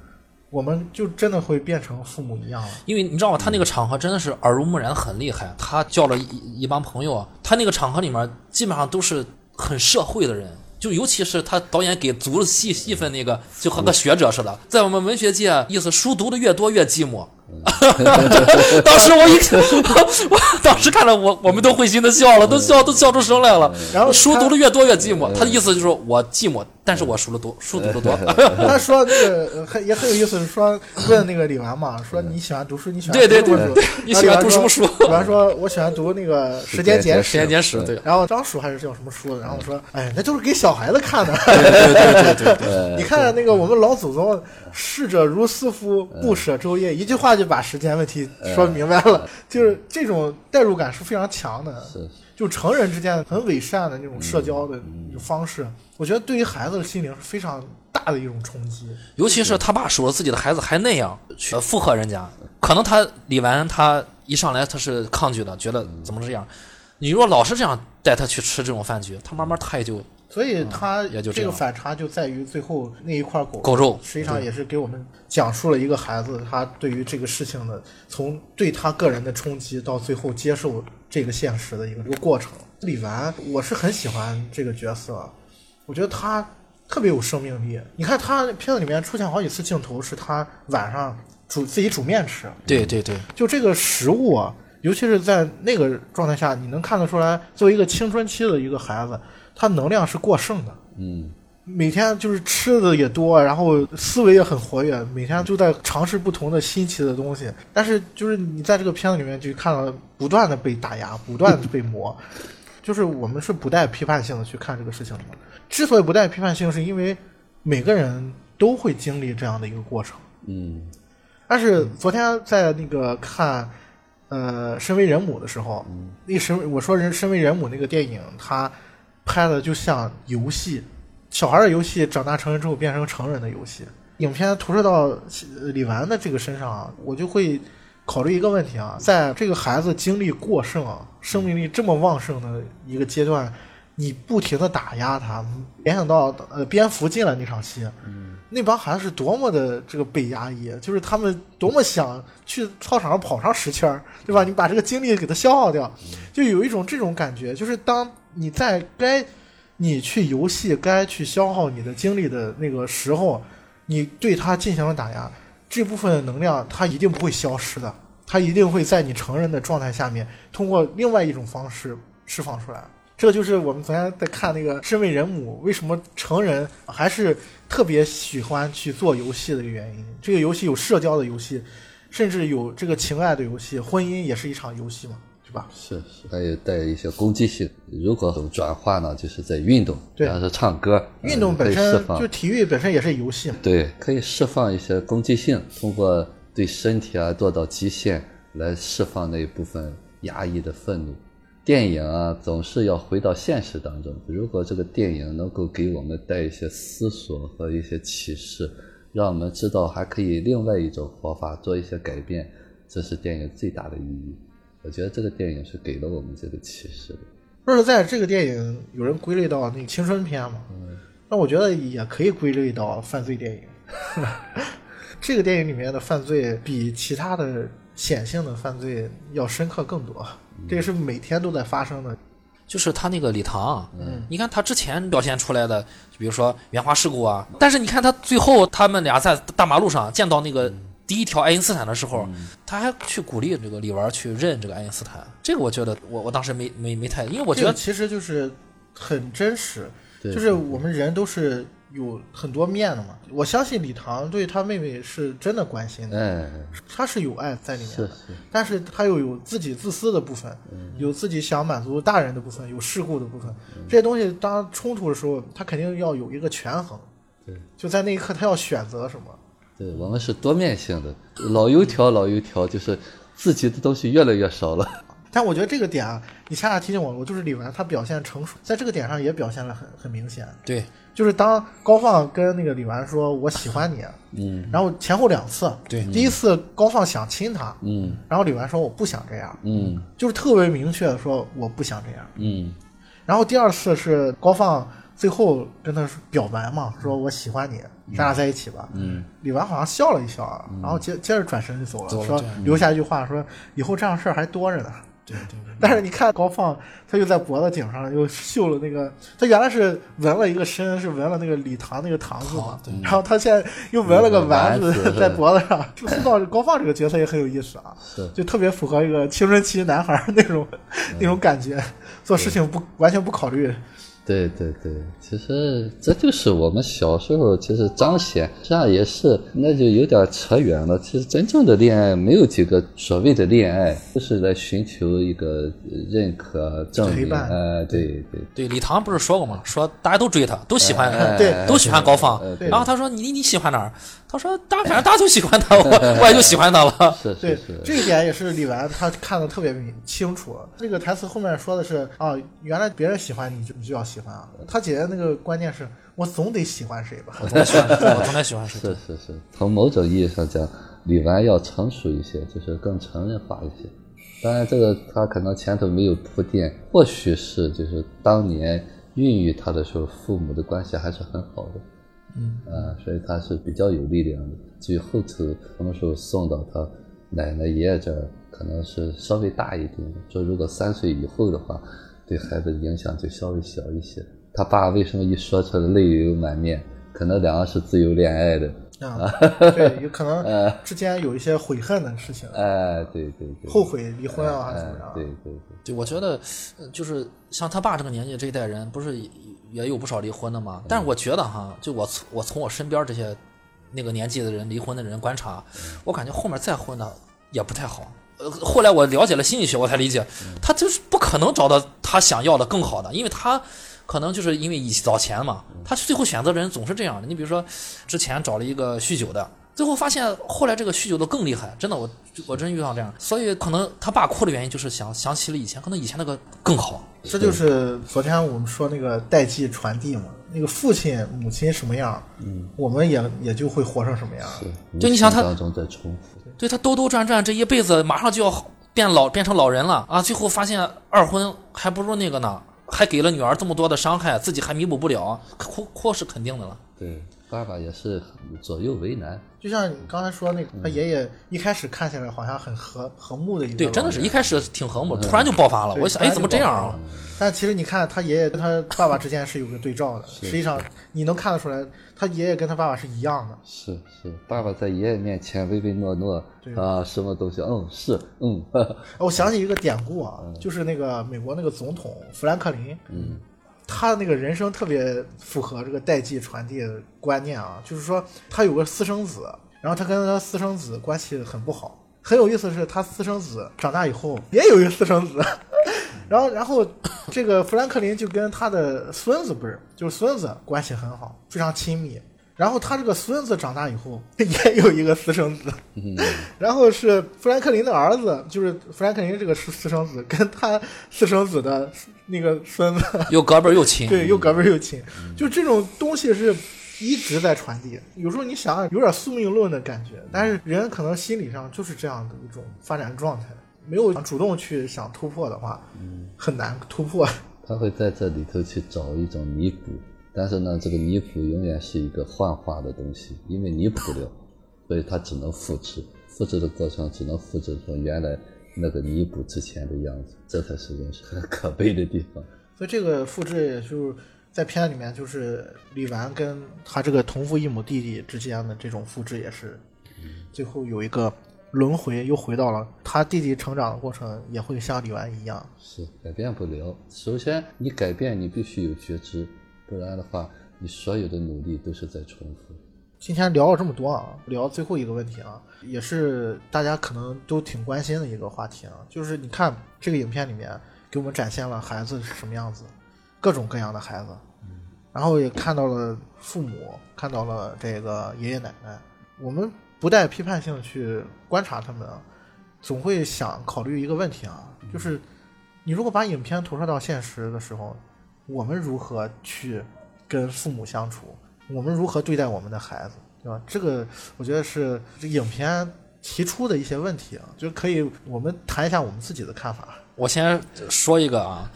我们就真的会变成父母一样了。因为你知道吗？他那个场合真的是耳濡目染，很厉害。他叫了一一帮朋友，他那个场合里面基本上都是很社会的人，就尤其是他导演给足了戏戏份那个，就和个学者似的。在我们文学界，意思书读的越多越寂寞。当时我一我我当时看了我我们都会心的笑了，都笑都笑出声来了。然后书读的越多越寂寞，他的意思就是我寂寞，但是我书的多，书读的多。他说那个呃很也很有意思，说问那个李纨嘛，说你喜欢读书，你喜欢对对对？你喜欢读什么书李纨说我喜欢读那个《时间简史时间》。简史，对然后张叔还是叫什么书的？然后我说，哎，那就是给小孩子看的。对对对对。你看那个我们老祖宗“逝者如斯夫，不舍昼夜”，一句话就把时间问题说明白了。就是这种代入感是非常强的。是就成人之间很伪善的那种社交的方式，我觉得对于孩子的心灵是非常大的一种冲击。尤其是他爸数着自己的孩子还那样去呃附和人家，可能他李纨他一上来他是抗拒的，觉得怎么这样？你如果老是这样带他去吃这种饭局，他慢慢他也就所以他这个也就这样反差就在于最后那一块狗狗肉实际上也是给我们讲述了一个孩子他对于这个事情的从对他个人的冲击到最后接受这个现实的一个一个过程。李纨，我是很喜欢这个角色，我觉得他特别有生命力。你看他片子里面出现好几次镜头，是他晚上煮自己煮面吃，对对对，就这个食物啊，尤其是在那个状态下，你能看得出来，作为一个青春期的一个孩子，他能量是过剩的。嗯每天就是吃的也多，然后思维也很活跃，每天就在尝试不同的新奇的东西。但是就是你在这个片子里面就看到不断的被打压，不断的被磨，就是我们是不带批判性的去看这个事情的。之所以不带批判性，是因为每个人都会经历这样的一个过程。嗯但是昨天在那个看，呃，身为人母的时候，那个身我说人身为人母那个电影，它拍的就像游戏，小孩的游戏长大成人之后变成成人的游戏。影片投射到呃李纨的这个身上啊，我就会考虑一个问题啊，在这个孩子精力过剩啊、生命力这么旺盛的一个阶段，你不停的打压他，联想到呃蝙蝠进来那场戏，那帮孩子是多么的这个被压抑，就是他们多么想去操场上跑上十圈儿，对吧？你把这个精力给他消耗掉，就有一种这种感觉，就是当你在该你去游戏、该去消耗你的精力的那个时候，你对它进行了打压，这部分能量它一定不会消失的，它一定会在你成人的状态下面，通过另外一种方式释放出来。这个就是我们昨天在看那个《身为人母》，为什么成人还是特别喜欢去做游戏的一个原因。这个游戏有社交的游戏，甚至有这个情爱的游戏，婚姻也是一场游戏嘛，对吧？是是，还有带一些攻击性。如果有转化呢，就是在运动，比对方说唱歌，运动本身放就体育本身也是游戏嘛。对，可以释放一些攻击性，通过对身体啊做到极限来释放那一部分压抑的愤怒。电影啊，总是要回到现实当中。如果这个电影能够给我们带一些思索和一些启示，让我们知道还可以另外一种活法做一些改变，这是电影最大的意义。我觉得这个电影是给了我们这个启示的。说实在，这个电影有人归类到那个青春片嘛，那我觉得也可以归类到犯罪电影。这个电影里面的犯罪比其他的显性的犯罪要深刻更多，这个是每天都在发生的。就是他那个礼堂，嗯，你看他之前表现出来的，比如说原花事故啊，但是你看他最后他们俩在大马路上见到那个第一条爱因斯坦的时候，他还去鼓励这个李纨去认这个爱因斯坦，这个我觉得我我当时没没没太，因为我觉得其实就是很真实，就是我们人都是有很多面的嘛。我相信李唐对他妹妹是真的关心的，哎，他是有爱在里面的，是是，但是他又有自己自私的部分，有自己想满足大人的部分，有世故的部分。这些东西当冲突的时候，他肯定要有一个权衡。就在那一刻，他要选择什么。对我们是多面性的，老油条老油条，就是自己的东西越来越少了。但我觉得这个点啊，你恰恰提醒我，我就是李纨，她表现成熟，在这个点上也表现了很很明显。对，就是当高放跟那个李纨说“我喜欢你”，嗯然后前后两次，对第一次高放想亲她，嗯然后李纨说我不想这样，嗯就是特别明确的说我不想这样。嗯然后第二次是高放最后跟他表白嘛，说我喜欢你，咱俩在一起吧。嗯。李纨好像笑了一笑啊，然后接接着转身就走了，说留下一句话说以后这样事儿还多着呢。对对对，但是你看高放，他又在脖子顶上又绣了那个，他原来是纹了一个身，是纹了那个李唐那个唐字嘛，然后他现在又纹了个丸子 在脖子上。就塑造高放这个角色也很有意思啊，是就特别符合一个青春期男孩那种那种感觉，做事情不完全不考虑。对对对，其实这就是我们小时候其实彰显，这样也是，那就有点扯远了。其实真正的恋爱没有几个所谓的恋爱，就是来寻求一个认可、证明。陪伴哎，对对，对，李唐不是说过吗？说大家都追他，都喜欢，都喜欢高放哎。对然后他说你你喜欢哪儿？他说大反正大家都喜欢他，我我也就喜欢他了。是对是是，这一点也是李纨他看的特别明清楚。这个台词后面说的是啊，原来别人喜欢你就你就要喜欢啊。他姐姐那个观念是我总得喜欢谁吧？我总得喜欢，我总得喜欢谁？是是是，从某种意义上讲，李纨要成熟一些，就是更成人化一些。当然，这个他可能前头没有铺垫，或许是就是当年孕育他的时候，父母的关系还是很好的，嗯啊，所以他是比较有力量的。至于后头什么时候送到他奶奶爷爷这儿，可能是稍微大一点。说如果三岁以后的话，对孩子的影响就稍微小一些。他爸为什么一说出来泪流满面？可能两个是自由恋爱的，啊，对，有可能之间有一些悔恨的事情，哎，对对对，后悔离婚啊，还是哎怎么样？对对对，对，我觉得呃就是像他爸这个年纪这一代人，不是也也有不少离婚的嘛？但是我觉得哈，就我从我从我身边这些那个年纪的人离婚的人观察，我感觉后面再婚的也不太好。呃，后来我了解了心理学，我才理解，他就是不可能找到他想要的更好的，因为他可能就是因为以早前嘛，他最后选择的人总是这样的。你比如说，之前找了一个酗酒的，最后发现后来这个酗酒的更厉害，真的，我我真遇到这样，所以可能他爸哭的原因就是想想起了以前，可能以前那个更好。这就是昨天我们说那个代际传递嘛，那个父亲母亲什么样，嗯，我们也也就会活成什么样。是就你想他当中在重复，对他兜兜转转这一辈子，马上就要变老变成老人了啊！最后发现二婚还不如那个呢，还给了女儿这么多的伤害，自己还弥补不了，哭哭是肯定的了。对，爸爸也是左右为难，就像你刚才说那个，他爷爷一开始看起来好像很和和睦的一个，对，真的是一。开始挺和睦，突然就爆发了。我想，哎，怎么这样啊？但其实你看，他爷爷跟他爸爸之间是有个对照的，实际上你能看得出来，他爷爷跟他爸爸是一样的。是是，爸爸在爷爷面前唯唯诺诺对啊，什么东西，嗯，是，嗯，我想起一个典故啊，就是那个美国那个总统富兰克林，嗯，他的那个人生特别符合这个代际传递的观念啊，就是说他有个私生子，然后他跟他私生子关系很不好。很有意思的是，他私生子长大以后也有一个私生子，然后然后这个富兰 克林就跟他的孙子不是，就是孙子关系很好，非常亲密。然后他这个孙子长大以后也有一个私生子，然后是富兰克林的儿子，就是富兰克林这个私私生子跟他私生子的那个孙子，又隔辈又亲。对，又隔辈又亲，就这种东西是一直在传递。有时候你想想，有点宿命论的感觉，但是人可能心理上就是这样的一种发展状态，没有主动去想突破的话，很难突破。他会在这里头去找一种弥补，但是呢，这个弥补永远是一个幻化的东西，因为弥补了，所以它只能复制，复制的过程只能复制成原来那个弥补之前的样子，这才是人生很可悲的地方。所以这个复制也就是在片里面，就是李纨跟他这个同父异母弟弟之间的这种复制，也是最后有一个轮回，又回到了他弟弟成长的过程，也会像李纨一样。是改变不了。首先，你改变，你必须有觉知，不然的话，你所有的努力都是在重复。今天聊了这么多啊，聊最后一个问题啊，也是大家可能都挺关心的一个话题啊，就是你看这个影片里面给我们展现了孩子是什么样子，各种各样的孩子，然后也看到了父母，看到了这个爷爷奶奶，我们不带批判性去观察他们啊，总会想考虑一个问题啊，就是你如果把影片投射到现实的时候，我们如何去跟父母相处？我们如何对待我们的孩子，对吧？这个我觉得是这影片提出的一些问题啊，就可以我们谈一下我们自己的看法。我先说一个啊，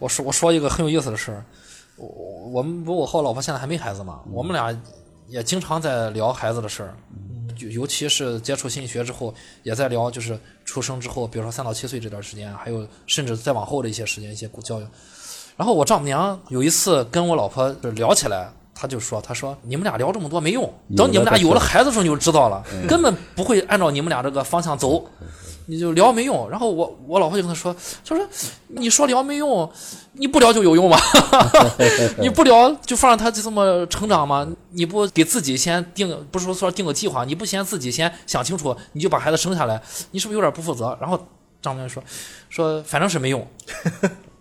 我说我说一个很有意思的事儿。我我们不我和我老婆现在还没孩子嘛，我们俩也经常在聊孩子的事儿，就尤其是接触心理学之后，也在聊就是出生之后，比如说三到七岁这段时间，还有甚至再往后的一些时间一些教育。然后我丈母娘有一次跟我老婆聊起来，她就说：“她说你们俩聊这么多没用，等你们俩有了孩子的时候你就知道了，根本不会按照你们俩这个方向走。”你就聊没用，然后我我老婆就跟她说，就说你说聊没用，你不聊就有用吗？你不聊就放着他就这么成长吗？你不给自己先定，不是说说定个计划，你不先自己先想清楚，你就把孩子生下来，你是不是有点不负责？然后丈母娘说说反正是没用，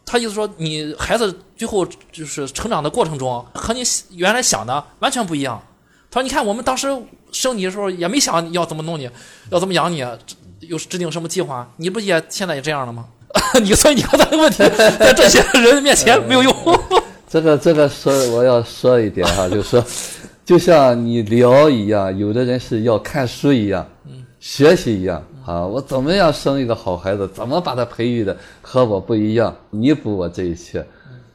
他意思说你孩子最后就是成长的过程中和你原来想的完全不一样。他说你看我们当时生你的时候也没想要怎么弄你，要怎么养你。有制定什么计划？你不也现在也这样了吗？你所以你刚才的问题在这些人面前没有用。这个这个说我要说一点哈，就是说，就像你聊一样，有的人是要看书一样，学习一样啊。我怎么样生一个好孩子？怎么把他培育的和我不一样？弥补我这一切，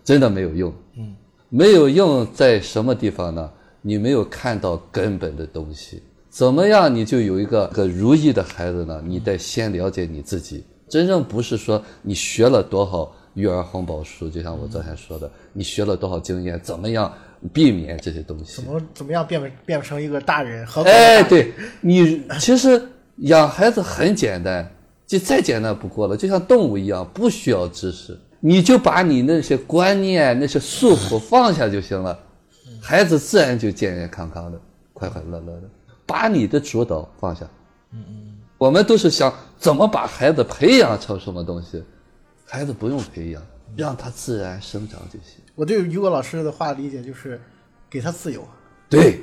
真的没有用。嗯，没有用在什么地方呢？你没有看到根本的东西。怎么样，你就有一个个如意的孩子呢？你得先了解你自己。真正不是说你学了多少育儿红宝书，就像我昨天说的，你学了多少经验，怎么样避免这些东西？怎么怎么样变变成一个大人？哎，对你 其实养孩子很简单，就再简单不过了，就像动物一样，不需要知识，你就把你那些观念、那些束缚放下就行了，孩子自然就健健康康的、快快乐乐的。把你的主导放下，嗯嗯，我们都是想怎么把孩子培养成什么东西，孩子不用培养，让他自然生长就行。我对于果老师的话理解就是，给他自由。对，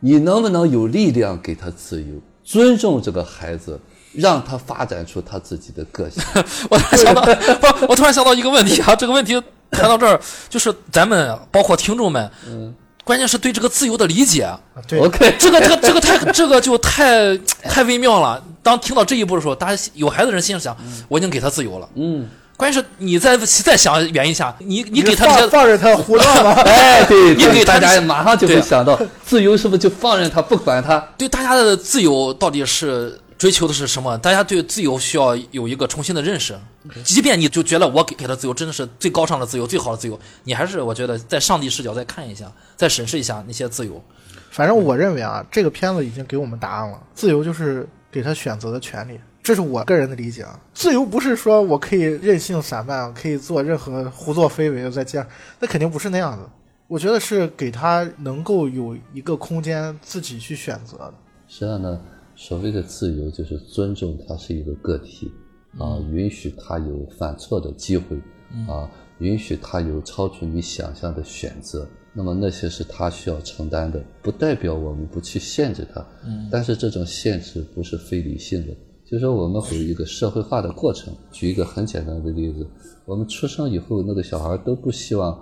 你能不能有力量给他自由，尊重这个孩子，让他发展出他自己的个性？我突然想到，不，我突然想到一个问题啊，这个问题谈到这儿，就是咱们包括听众们，嗯。关键是对这个自由的理解，对，OK，这个这个这个太这个就太太微妙了。当听到这一步的时候，大家有孩子的人心里想，我已经给他自由了。嗯，关键是你再再想圆一下，你你给他放放任他胡乱吗？哎，对，你给大家马上就会想到，自由是不是就放任他不管他？对，大家的自由到底是？追求的是什么？大家对自由需要有一个重新的认识。即便你就觉得我给给他自由真的是最高尚的自由、最好的自由，你还是我觉得在上帝视角再看一下，再审视一下那些自由。反正我认为啊，这个片子已经给我们答案了。自由就是给他选择的权利，这是我个人的理解啊。自由不是说我可以任性散漫，可以做任何胡作非为，在街上，那肯定不是那样的。我觉得是给他能够有一个空间自己去选择的。实际上呢。所谓的自由，就是尊重他是一个个体，啊，允许他有犯错的机会，啊，允许他有超出你想象的选择。那么那些是他需要承担的，不代表我们不去限制他。嗯，但是这种限制不是非理性的，就是说我们会有一个社会化的过程。举一个很简单的例子，我们出生以后，那个小孩都不希望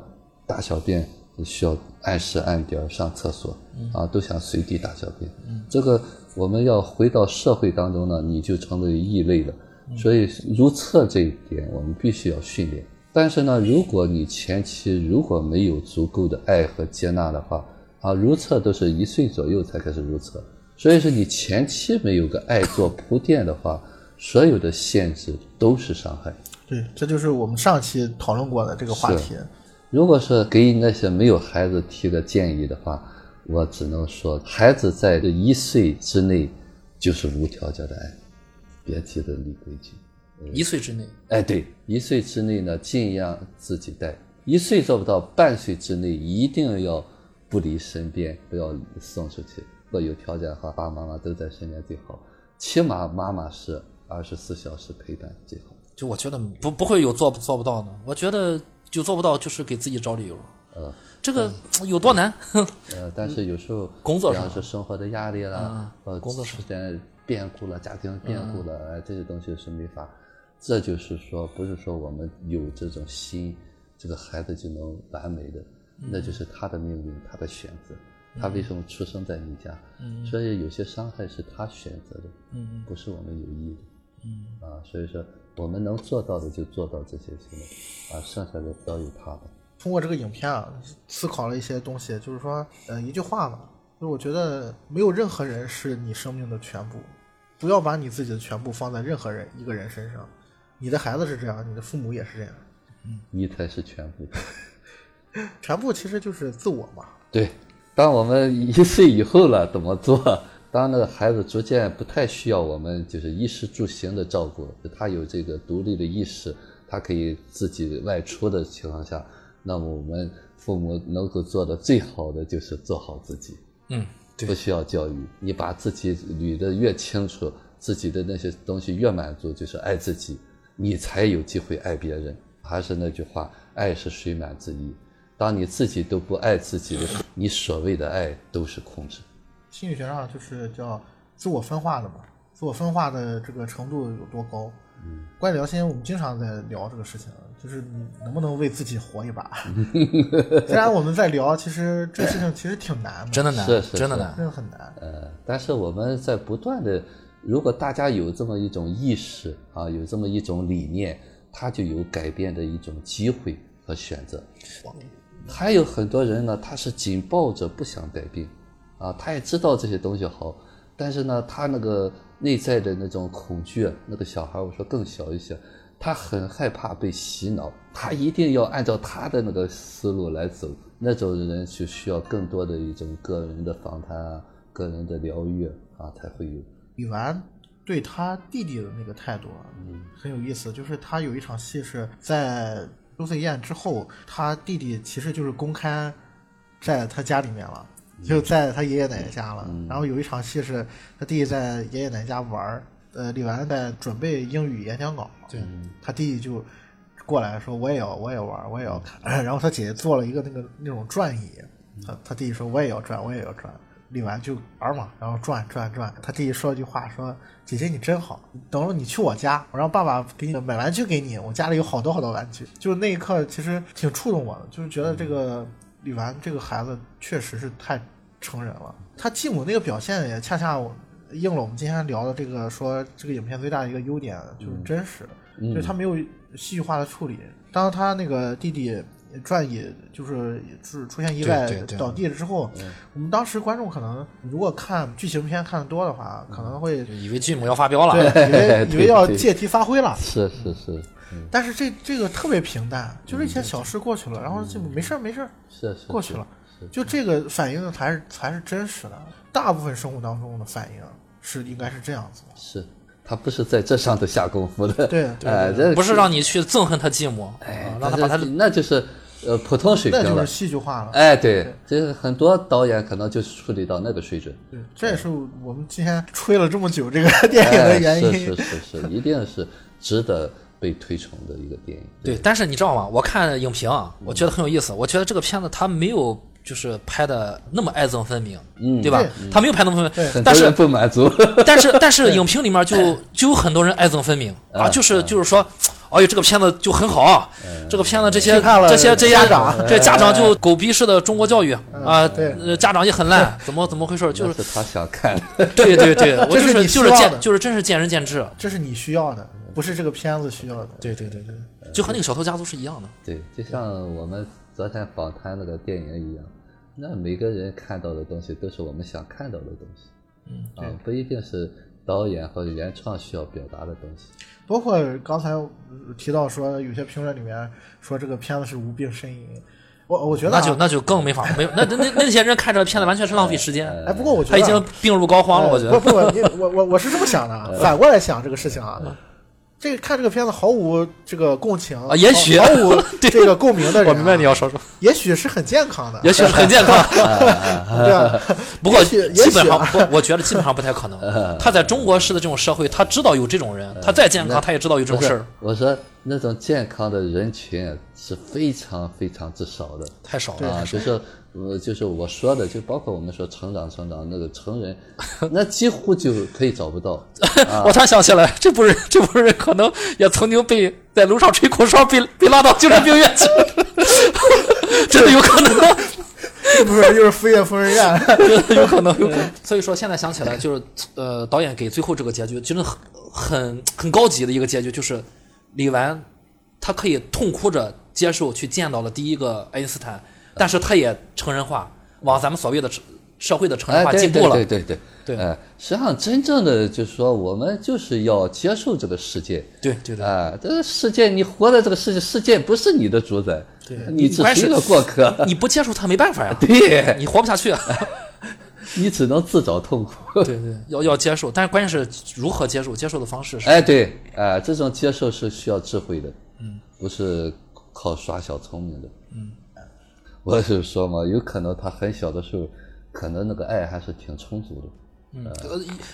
大小便需要按时按点上厕所，啊，都想随地大小便。这个。我们要回到社会当中呢，你就成为异类了。所以如厕这一点，我们必须要训练。但是呢，如果你前期如果没有足够的爱和接纳的话，啊，如厕都是一岁左右才开始如厕。所以说你前期没有个爱做铺垫的话，所有的限制都是伤害。对，这就是我们上期讨论过的这个话题。如果是给那些没有孩子提个建议的话。我只能说，孩子在这一岁之内就是无条件的爱，别提的立规矩。一岁之内，哎，对，一岁之内呢，尽量自己带。一岁做不到，半岁之内一定要不离身边，不要送出去。有条件的话，爸爸妈妈都在身边最好。起码妈妈是二十四小时陪伴最好。就我觉得不不会有做做不到的，我觉得就做不到就是给自己找理由。呃。这个有多难？呃，但是有时候工作上是生活的压力了，呃，工作时间变故了，家庭变故了，哎，这些东西是没法。这就是说，不是说我们有这种心，这个孩子就能完美的，那就是他的命运，他的选择。他为什么出生在你家？所以有些伤害是他选择的，不是我们有意的。啊，所以说我们能做到的就做到这些行为，啊，剩下的交由他吧。通过这个影片啊，思考了一些东西，就是说，呃，一句话嘛，就是我觉得没有任何人是你生命的全部，不要把你自己的全部放在任何人一个人身上。你的孩子是这样，你的父母也是这样，你才是全部。全部其实就是自我嘛。对，当我们一岁以后了，怎么做？当那个孩子逐渐不太需要我们就是衣食住行的照顾，他有这个独立的意识，他可以自己外出的情况下，那么我们父母能够做的最好的就是做好自己，嗯，不需要教育。你把自己捋得越清楚，自己的那些东西越满足，就是爱自己，你才有机会爱别人。还是那句话，爱是水满自溢。当你自己都不爱自己的时候，你所谓的爱都是控制。心理学上就是叫自我分化的嘛，自我分化的这个程度有多高？嗯，关于聊心，我们经常在聊这个事情，就是你能不能为自己活一把？虽然我们在聊，其实这个事情其实挺难的，真的难，是是是真的难。真的很难。呃，但是我们在不断的，如果大家有这么一种意识啊，有这么一种理念，他就有改变的一种机会和选择。还有很多人呢，他是紧抱着不想带病，啊，他也知道这些东西好，但是呢，他那个内在的那种恐惧，那个小孩我说更小一些，他很害怕被洗脑，他一定要按照他的那个思路来走，那种人就需要更多的一种个人的访谈啊，个人的疗愈啊，才会有。李纨对他弟弟的那个态度啊，很有意思。就是他有一场戏是在周岁宴之后，他弟弟其实就是公开在他家里面了，就在他爷爷奶奶家了。然后有一场戏是他弟弟在爷爷奶奶家玩儿，呃，李纨在准备英语演讲稿，对，他弟弟就过来说我也要我也玩，我也要看。然后他姐姐做了一个那个那种转椅，他他弟弟说我也要转，我也要转。李纨就玩嘛，然后转转转。他弟弟说了句话，说：“姐姐你真好，等会儿你去我家，我让爸爸给你买玩具给你，我家里有好多好多玩具。”就是那一刻，其实挺触动我的，就是觉得这个李纨这个孩子确实是太成人了。他继母那个表现也恰恰应了我们今天聊的这个，说这个影片最大的一个优点就是真实，就是他没有戏剧化的处理。当他那个弟弟。转椅就是就是出现意外对对对。倒地了之后，我们当时观众可能如果看剧情片看的多的话，可能会以为继母要发飙了，对以为 以为要借题发挥了。是是是，但是这这个特别平淡，就是一些小事过去了，然后就没事儿没事儿是是过去了，就这个反应才是才是真实的。大部分生活当中的反应是应该是这样子的。是，他不是在这上头下功夫的。对对 哎，这不是让你去憎恨他继母，让他把他这那就是呃普通水平了那就是。戏剧化了。哎，对，这个很多导演可能就处理到那个水准。对，这也是我们今天吹了这么久这个 电影的哎，原因。是是是是，一定是值得被推崇的一个电影。对，但是你知道吗？我看影评啊，我觉得很有意思。我觉得这个片子它没有就是拍的那么爱憎分明，嗯。对吧？他没有拍那么分明，但是不满足。但是 但是影评里面就 就有很多人爱憎分明啊，就是就是说，哎呦这个片子就很好啊，这个片子这些这些这些家长。这家长就狗逼式的中国教育啊，对。呃家长也很烂，怎么怎么回事？就就是是他想看，对对对，我就是就是见就是真是见仁见智。这是你需要的，不是这个片子需要的。对对对对，就和那个小偷家族是一样的。对，就像我们昨天访谈那个电影一样，那每个人看到的东西都是我们想看到的东西，嗯，啊，不一定是导演或者原创需要表达的东西。包括刚才呃提到说，有些评论里面说这个片子是无病呻吟，我我觉得、啊、那就那就更没法没有，那那那那些人看这个片子完全是浪费时间。哎，不过我觉得他已经病入膏肓了，我觉得。不不不，你我我我是这么想的啊，反过来想这个事情啊。这个看这个片子毫无这个共情啊也许。毫毫无 这个共鸣的人、啊，我明白你要说什么，也许是很健康的，也许是很健康，对啊。不过基本上我觉得基本上不太可能。他在中国式的这种社会，他知道有这种人，他再健康，他也知道有这种事儿，我说那种健康的人群是非常非常之少的。太少了。啊，就是呃，就是我说的，就包括我们说成长成长那个成人，那几乎就可以找不到。我突然想起来，这不是这不是可能也曾经被在楼上吹口哨，被被拉到精神病院去，真的有可能，是不是就是飞越疯人院？真的有可能，有可能。所以说现在想起来，就是呃，导演给最后这个结局，真的很很很高级的一个结局，就是李纨他可以痛哭着接受去见到了第一个爱因斯坦，但是他也成人化，往咱们所谓的社会的成人化进步了。对对对对哎，实际上真正的就是说，我们就是要接受这个世界。对对对啊，这个世界，你活在这个世界，世界不是你的主宰，对你只是是一个过客。你不接受他没办法呀，对，你活不下去啊。你只能自找痛苦。对对，要要接受，但是关键是如何接受，接受的方式是。哎，对，哎，这种接受是需要智慧的，嗯，不是靠耍小聪明的，嗯，我是说嘛，有可能他很小的时候，可能那个爱还是挺充足的。嗯，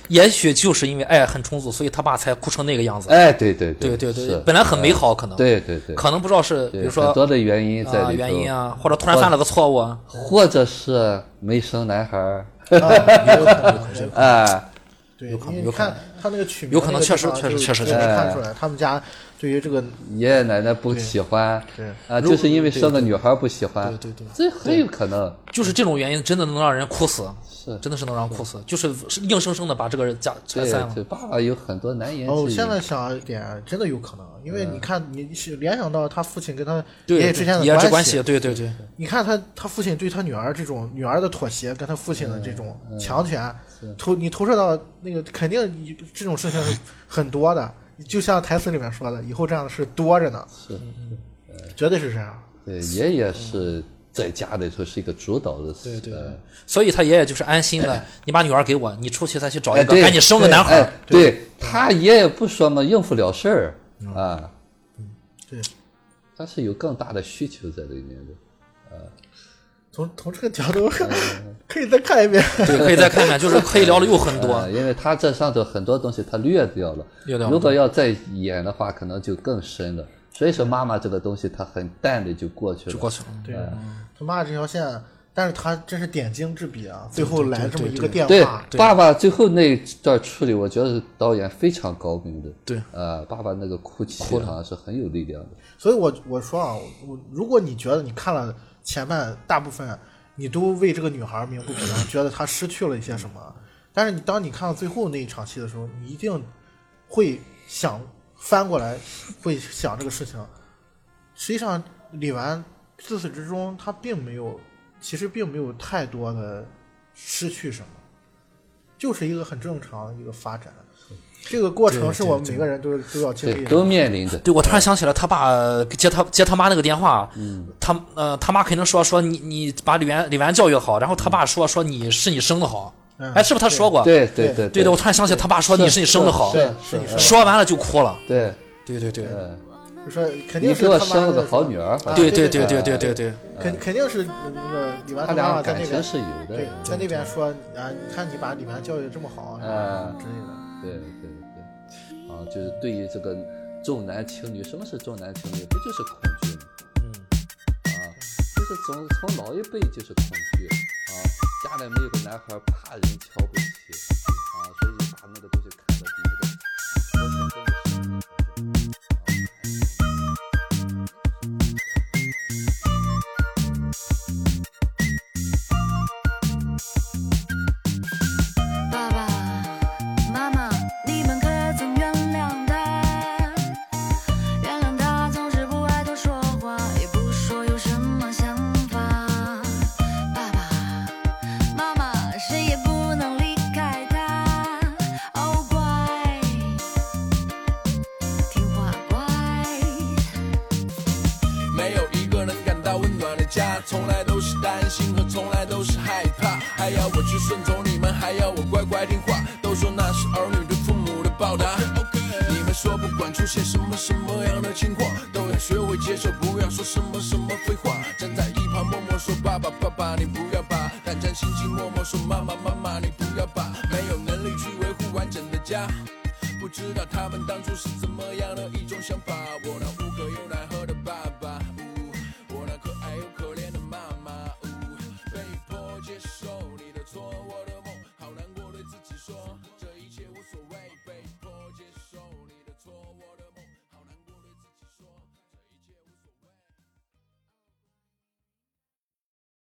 也许就是因为爱很充足，所以他爸才哭成那个样子。哎，对对对对对是，本来很美好，可能对对对，可能不知道是比如说很多的原因在啊里头，原因啊，或者突然犯了个错误啊，或者是没生男孩儿，啊有可能有可能哎，对，有可能你 有可能看他那个取名有可能确实确实确实是就能看出来，他们家对于这个爷爷奶奶不喜欢，对啊，就是因为生个女孩不喜欢，对对对。这很有可能。就是这种原因，真的能让人哭死，是。真的是能让人哭死，就是硬生生的把这个人家拆散了。对，爸爸有很多难言哦，之隐。现在想一点，真的有可能，因为你看，你是联想到他父亲跟他爷爷之间的关系，对对对，你看他他父亲对他女儿这种女儿的妥协，跟他父亲的这种强权，投你投射到那个肯定你这种事情是很多的，就像台词里面说的，以后这样的事多着呢，是，绝对是这样。对，爷爷是在家里头是一个主导的，对所以他爷爷就是安心的，你把女儿给我，你出去再去找哎，一个，对，赶紧生个男孩对他爷爷不说嘛，应付了事儿啊，对，他是有更大的需求在里面的。从从这个角度 可以再看一遍。对，可以再看一遍，就是可以聊的又很多啊，。因为他这上头很多东西他略掉了，略掉了如果要再演的话，可能就更深了。所以说妈妈这个东西，他很淡的就过去了。就过去了，对，他妈这条线，但是他真是点睛之笔啊！最后来这么一个电对话，爸爸最后那段处理，我觉得导演非常高明的。对，呃，爸爸那个哭泣好像是很有力量的。所以我我说啊，我如果你觉得你看了前半大部分，你都为这个女孩鸣不平，觉得她失去了一些什么，但是你当你看到最后那一场戏的时候，你一定会想翻过来，会想这个事情。实际上，李纨自始至终她并没有，其实并没有太多的失去什么，就是一个很正常的一个发展。这个过程是我们每个人都都要经历的。都面临的对我突然想起来他爸接他接他妈那个电话。他呃他妈肯定说说你你把李元李元教育好然后他爸说说你是你生的好哎是不是他说过？对对对对我突然想起他爸说你是你生的好说完了就哭了。对。对对对。就说肯定是他妈生了个好女儿对对对对对对肯肯定是那个李元他俩感情是有的在那边说啊你看你把李元教育这么好啊。之类的。对对对，啊，就是对于这个重男轻女，什么是重男轻女？不就是恐惧吗？嗯，啊，就是从从老一辈就是恐惧啊，家里没有个男孩，怕人瞧不起啊，所以把那个东西